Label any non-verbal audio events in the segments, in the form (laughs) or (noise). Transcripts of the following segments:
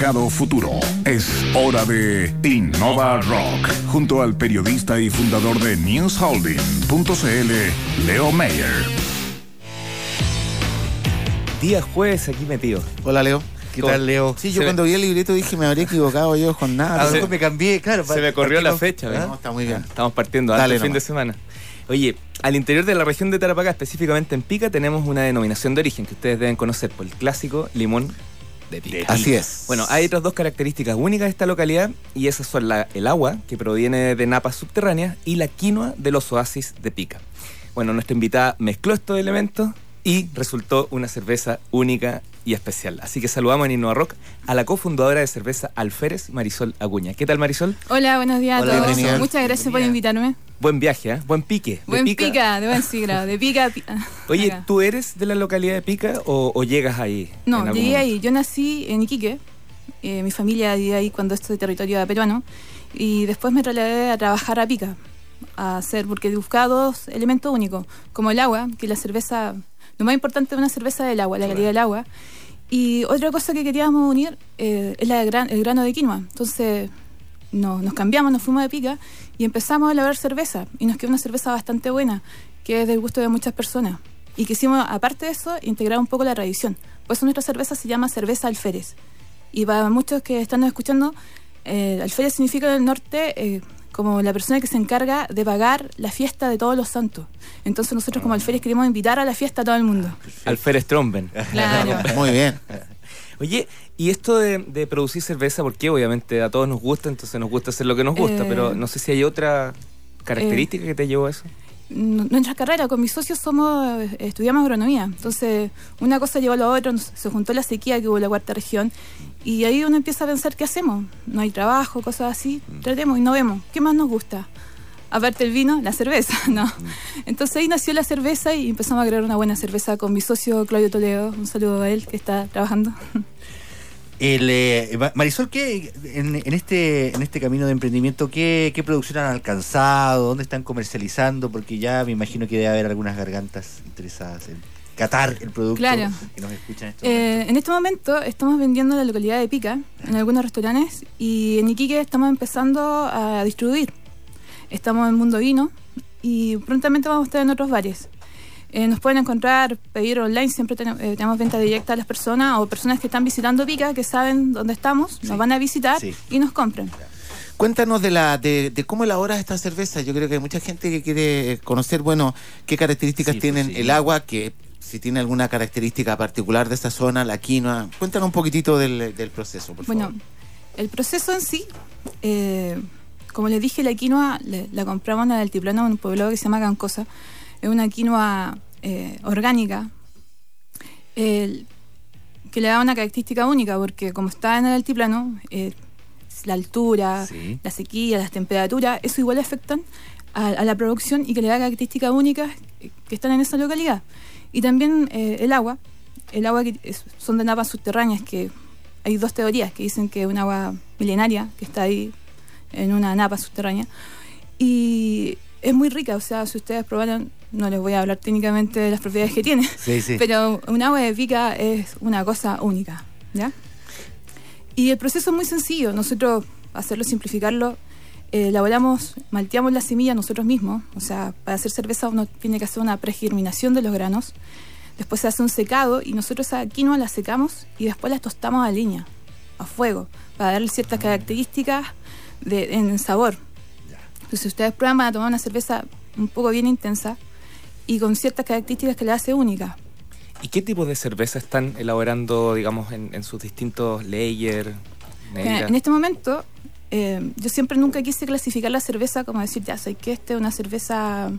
mercado futuro. Es hora de Innova Rock, junto al periodista y fundador de newsholding.cl, Leo Mayer. Día jueves aquí metido. Hola, Leo. ¿Qué tal, Leo? Sí, yo cuando vi el libreto dije me habría equivocado yo con nada. A me cambié, claro. Se me corrió la fecha. No, está muy bien. Estamos partiendo Dale fin de semana. Oye, al interior de la región de Tarapacá, específicamente en Pica, tenemos una denominación de origen que ustedes deben conocer por el clásico limón de Pica. Así es. Bueno, hay otras dos características únicas de esta localidad y esas son la, el agua, que proviene de napas subterráneas, y la quinoa de los oasis de Pica. Bueno, nuestra invitada mezcló estos elementos y resultó una cerveza única y especial. Así que saludamos en Innova Rock a la cofundadora de cerveza Alférez, Marisol Acuña. ¿Qué tal, Marisol? Hola, buenos días a todos. Muchas gracias por invitarme. Buen viaje, ¿eh? buen pique. Buen pica? de buen siglo, de pica a pica. (laughs) Oye, ¿tú eres de la localidad de Pica o, llegas ahí? No, llegué ahí. Yo nací en Iquique. Eh, mi familia vive ahí cuando esto de territorio peruano. Y después me trasladé a trabajar a Pica. A hacer, porque buscaba dos elementos únicos, como el agua, que la cerveza lo más importante de una cerveza es el agua, la calidad del agua. Y otra cosa que queríamos unir eh, es la gran, el grano de quinoa. Entonces nos cambiamos, nos fuimos de pica y empezamos a elaborar cerveza. Y nos quedó una cerveza bastante buena, que es del gusto de muchas personas. Y quisimos, aparte de eso, integrar un poco la tradición. Por eso nuestra cerveza se llama cerveza alférez. Y para muchos que están escuchando, eh, alférez significa en el norte eh, como la persona que se encarga de pagar la fiesta de todos los santos. Entonces nosotros como alférez queremos invitar a la fiesta a todo el mundo. Alférez Tromben. Claro. Muy bien. (laughs) Oye, y esto de, producir cerveza, porque obviamente a todos nos gusta, entonces nos gusta hacer lo que nos gusta, pero eh, no sé si hay otra característica que te llevó a eso nuestra carrera, con mis socios somos, estudiamos agronomía. Entonces, una cosa llevó a la otra, se juntó la sequía que hubo en la cuarta región. Y ahí uno empieza a pensar, ¿qué hacemos? No hay trabajo, cosas así. Mm. Tratemos y no vemos. ¿Qué más nos gusta? Aparte el vino, la cerveza, (laughs) ¿no? Mm. Entonces ahí nació la cerveza y empezamos a crear una buena cerveza con mi socio Claudio Toledo. Un saludo a él que está trabajando. (laughs) El, eh, Marisol, ¿qué, en, este, en este camino de emprendimiento, ¿qué, ¿qué producción han alcanzado? ¿Dónde están comercializando? Porque ya me imagino que debe haber algunas gargantas interesadas en catar el producto claro. que nos escuchan en este, eh, en este momento estamos vendiendo en la localidad de Pica, en algunos restaurantes, y en Iquique estamos empezando a distribuir. Estamos en Mundo Vino y prontamente vamos a estar en otros bares. Eh, nos pueden encontrar, pedir online, siempre eh, tenemos, venta directa a las personas o personas que están visitando Pica, que saben dónde estamos, nos van a visitar y nos compren. Cuéntanos de la de, cómo elaboras esta cerveza. Yo creo que hay mucha gente que quiere conocer, bueno, qué características pues tienen el agua, que si tiene alguna característica particular de esta zona, la quinoa. Cuéntanos un poquitito del, proceso, por bueno, el proceso en sí, eh, como les dije, la quinoa la compramos en el altiplano, en un pueblo que se llama Cancosa es una quinoa eh, orgánica que le da una característica única porque como está en el altiplano, eh, la altura, la sequía, las temperaturas, eso igual afectan a, la producción y que le da características únicas que están en esa localidad. Y también eh, el agua, el agua que son de napas subterráneas, que hay dos teorías que dicen que es un agua milenaria que está ahí en una napa subterránea. Y es muy rica, o sea, si ustedes probaron, no les voy a hablar técnicamente de las propiedades que tiene, pero un agua de pica es una cosa única, ¿ya? Y el proceso es muy sencillo, nosotros, hacerlo simplificarlo, eh, elaboramos, malteamos la semilla nosotros mismos, o sea, para hacer cerveza uno tiene que hacer una pregerminación de los granos, después se hace un secado y nosotros a quinoa la secamos y después la tostamos a leña, a fuego, para darle ciertas características de, en sabor. Entonces, ustedes prueban, van a tomar una cerveza un poco bien intensa y con ciertas características que la hace única. ¿Y qué tipo de cerveza están elaborando, digamos, en, sus distintos layers? En este momento, eh, yo siempre nunca quise clasificar la cerveza como decir, ya sé que este es una cerveza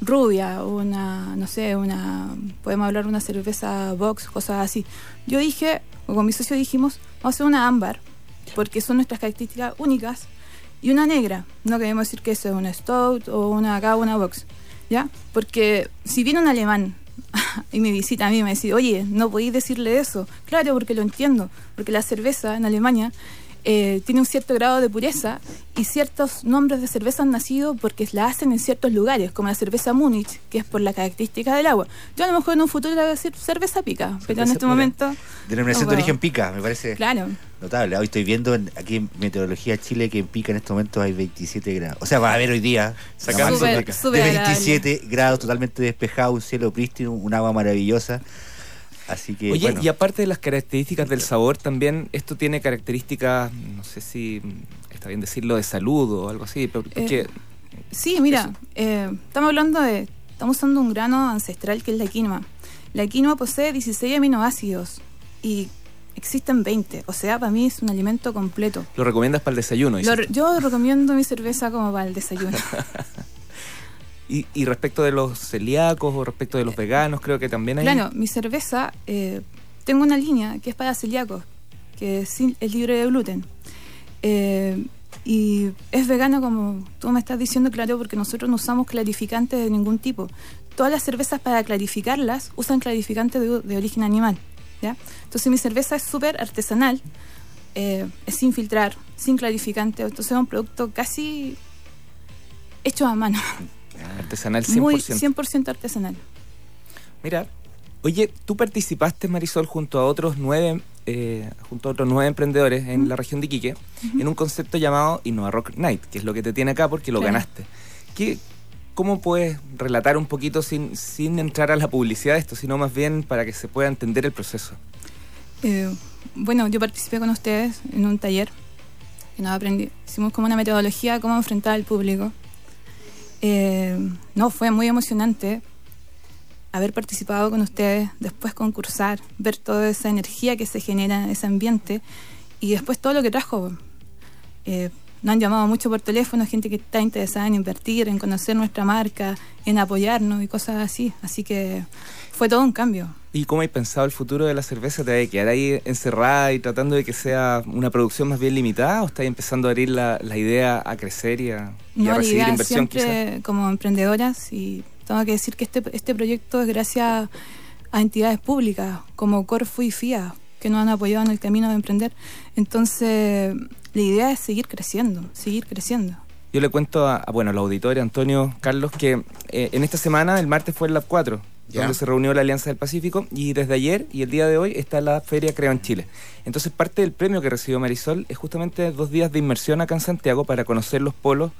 rubia, una, no sé, una, podemos hablar de una cerveza box, cosas así. Yo dije, o con mi socio dijimos, vamos a hacer una ámbar, porque son nuestras características únicas y una negra. No queremos decir que eso es una stout o una acá una box, ¿ya? Porque si viene un alemán (laughs) y me visita a mí y me dice, oye, no podéis decirle eso. Claro, porque lo entiendo, porque la cerveza en Alemania eh, tiene un cierto grado de pureza y ciertos nombres de cerveza han nacido porque la hacen en ciertos lugares, como la cerveza Múnich, que es por la característica del agua. Yo a lo mejor en un futuro le voy a decir cerveza pica, pero en este momento... Denominación no de origen pica, me parece Claro. notable. Hoy estoy viendo en- aquí en Meteorología Chile que en Pica en estos momentos hay 27 grados. O sea, va a haber hoy día Sacando de agradable. 27 grados totalmente despejado, un cielo prístino, un agua maravillosa. Así que, Oye, bueno, y aparte de las características del sabor, también esto tiene características, no sé si está bien decirlo, de salud o algo así, pero- porque Eh, Sí, mira, eh, estamos hablando de, estamos usando un grano ancestral que es la quinoa. La quinoa posee 16 aminoácidos y existen 20, o sea, para mí es un alimento completo. lo recomiendas para el desayuno. Lo yo recomiendo mi cerveza como para el desayuno. (laughs) Y, respecto de los celíacos o respecto de los veganos, creo que también hay... Claro, mi cerveza, eh, tengo una línea que es para celíacos, que es, es libre de gluten. Eh, y es vegana como tú me estás diciendo, claro, porque nosotros no usamos clarificantes de ningún tipo. Todas las cervezas para clarificarlas usan clarificantes de, de origen animal. ¿ya? Entonces mi cerveza es súper artesanal, eh, es sin filtrar, sin clarificante, entonces es un producto casi hecho a mano, (laughs) Artesanal 100%. muy 100% artesanal. Mira, oye, tú participaste, Marisol, junto a otros nueve, eh, junto a otros nueve emprendedores en la región de Iquique, en un concepto llamado Innova Rock Night, que es lo que te tiene acá porque lo Claro. ganaste. ¿Qué, ¿Cómo puedes relatar un poquito sin, sin entrar a la publicidad de esto, sino más bien para que se pueda entender el proceso? Eh, bueno, yo participé con ustedes en un taller que nos aprendí. Hicimos como una metodología de cómo enfrentar al público. Eh, no, fue muy emocionante haber participado con ustedes, después concursar, ver toda esa energía que se genera en ese ambiente y después todo lo que trajo. Eh, nos han llamado mucho por teléfono, gente que está interesada en invertir, en conocer nuestra marca, en apoyarnos y cosas así. Así que fue todo un cambio. ¿Y cómo hay pensado el futuro de la cerveza? ¿Te vas a quedar ahí encerrada y tratando de que sea una producción más bien limitada o estás empezando a abrir la, la idea a crecer y a, y a No, la recibir idea inversión siempre como emprendedoras y tengo que decir que este, este proyecto es gracias a entidades públicas como Corfu y FIA que nos han apoyado en el camino de emprender. Entonces, la idea es seguir creciendo, seguir creciendo. Yo le cuento a, a, bueno, a los auditores, Antonio, Carlos, que eh, en esta semana, el martes fue el Lab 4, Donde se reunió la Alianza del Pacífico, y desde ayer y el día de hoy está la Feria Creo en Chile. Entonces, parte del premio que recibió Marisol es justamente dos días de inmersión acá en Santiago para conocer los polos,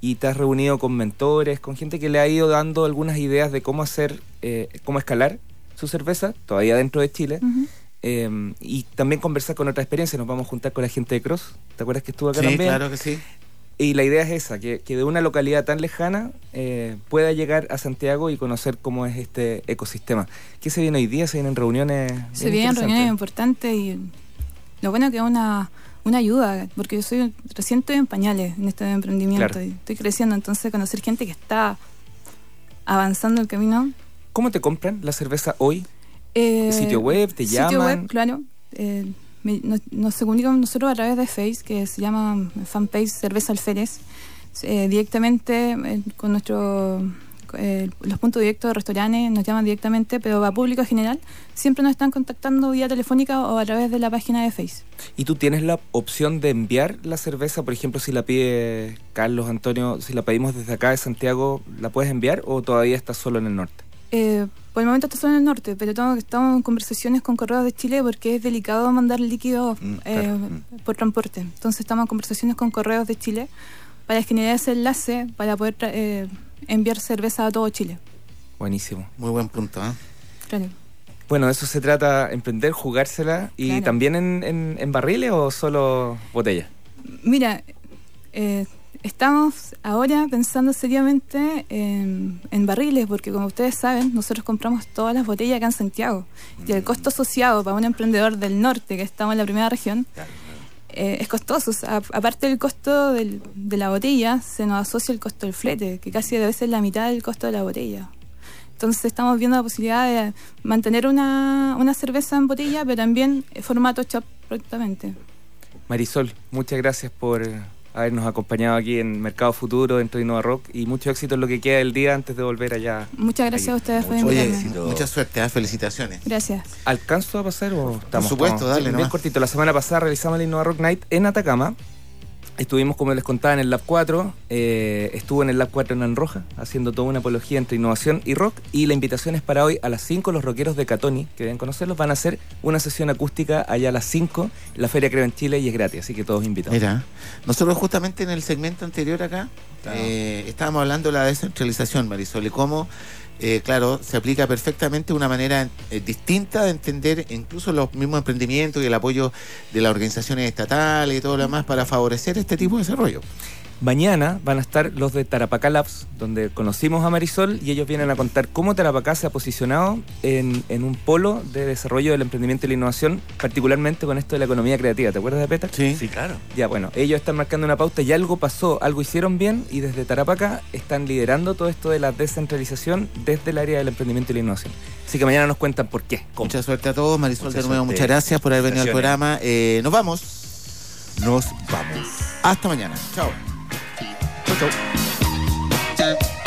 y te has reunido con mentores, con gente que le ha ido dando algunas ideas de cómo hacer, eh, cómo escalar su cerveza, todavía dentro de Chile. Eh, y también conversar con otra experiencia. Nos vamos a juntar con la gente de Cross. ¿Te acuerdas que estuvo acá Sí, también? claro que sí. Y la idea es esa, que, que de una localidad tan lejana eh, pueda llegar a Santiago y conocer cómo es este ecosistema. ¿Qué se viene hoy día? ¿Se vienen reuniones? Se vienen reuniones importantes y lo bueno que es una, una ayuda, porque yo soy recién estoy en pañales en este emprendimiento Claro. y estoy creciendo, entonces conocer gente que está avanzando el camino. ¿Cómo te compran la cerveza hoy? Eh, ¿Sitio web? ¿Te sitio llaman? web, claro. Eh, nos, nos con nosotros a través de Face, que se llama fanpage Cerveza Alférez, eh, directamente eh, con nuestro eh, los puntos directos de restaurantes nos llaman directamente, pero a público general siempre nos están contactando vía telefónica o a través de la página de Face. ¿Y tú tienes la opción de enviar la cerveza? Por ejemplo, si la pide Carlos, Antonio, si la pedimos desde acá de Santiago, ¿la puedes enviar o todavía está solo en el norte? Eh, por el momento está solo en el norte, pero tengo- estamos en conversaciones con Correos de Chile porque es delicado mandar líquidos Mm, eh, claro, mm. por transporte. Entonces estamos en conversaciones con Correos de Chile para generar ese enlace para poder tra- eh, enviar cerveza a todo Chile. Buenísimo. Muy buen punto. ¿eh? Claro. Bueno, de eso se trata, emprender, jugársela. ¿Y Claro. también en, en, en barriles o solo botella? Mira, eh, estamos ahora pensando seriamente en, en barriles, porque como ustedes saben, nosotros compramos todas las botellas acá en Santiago. Y el costo asociado para un emprendedor del norte, que estamos en la primera región, eh, es costoso. A- aparte del costo del- de la botella, se nos asocia el costo del flete, que casi debe ser la mitad del costo de la botella. Entonces estamos viendo la posibilidad de mantener una, una cerveza en botella, pero también en formato chop prácticamente. Marisol, muchas gracias por habernos acompañado aquí en Mercado Futuro, dentro de Innova Rock, y mucho éxito en lo que queda del día antes de volver allá. Muchas gracias a ustedes por Mucho Oye, mucha suerte, ¿eh? felicitaciones. Gracias. ¿Alcanzo a pasar o estamos? supuesto, estamos- dale Bien nomás. cortito. La semana pasada realizamos el Innova Rock Night en Atacama. Estuvimos, como les contaba, en el Lab 4. eh, estuvo en el Lab 4 en Anroja, haciendo toda una apología entre innovación y rock. Y la invitación es para hoy a las 5. Los rockeros de Catoni, que deben conocerlos, van a hacer una sesión acústica allá a las 5. La Feria Creo en Chile y es gratis, así que todos invitados. Mira, nosotros justamente en el segmento anterior acá eh, estábamos hablando de la descentralización, Marisol, y cómo, eh, claro, se aplica perfectamente una manera eh, distinta de entender incluso los mismos emprendimientos y el apoyo de las organizaciones estatales y todo lo demás para favorecer este tipo de desarrollo. Mañana van a estar los de Tarapacá Labs, donde conocimos a Marisol y ellos vienen a contar cómo Tarapacá se ha posicionado en, en un polo de desarrollo del emprendimiento y la innovación, particularmente con esto de la economía creativa. ¿Te acuerdas de Peter? Sí. Sí, claro. Ya, bueno, ellos están marcando una pauta y algo pasó, algo hicieron bien y desde Tarapacá están liderando todo esto de la descentralización desde el área del emprendimiento y la innovación. Así que mañana nos cuentan por qué. cómo. Mucha suerte a todos, Marisol, Mucha de nuevo, suerte. muchas gracias por haber venido al programa. Eh, nos vamos. Nos vamos. Hasta mañana. Chao. zo.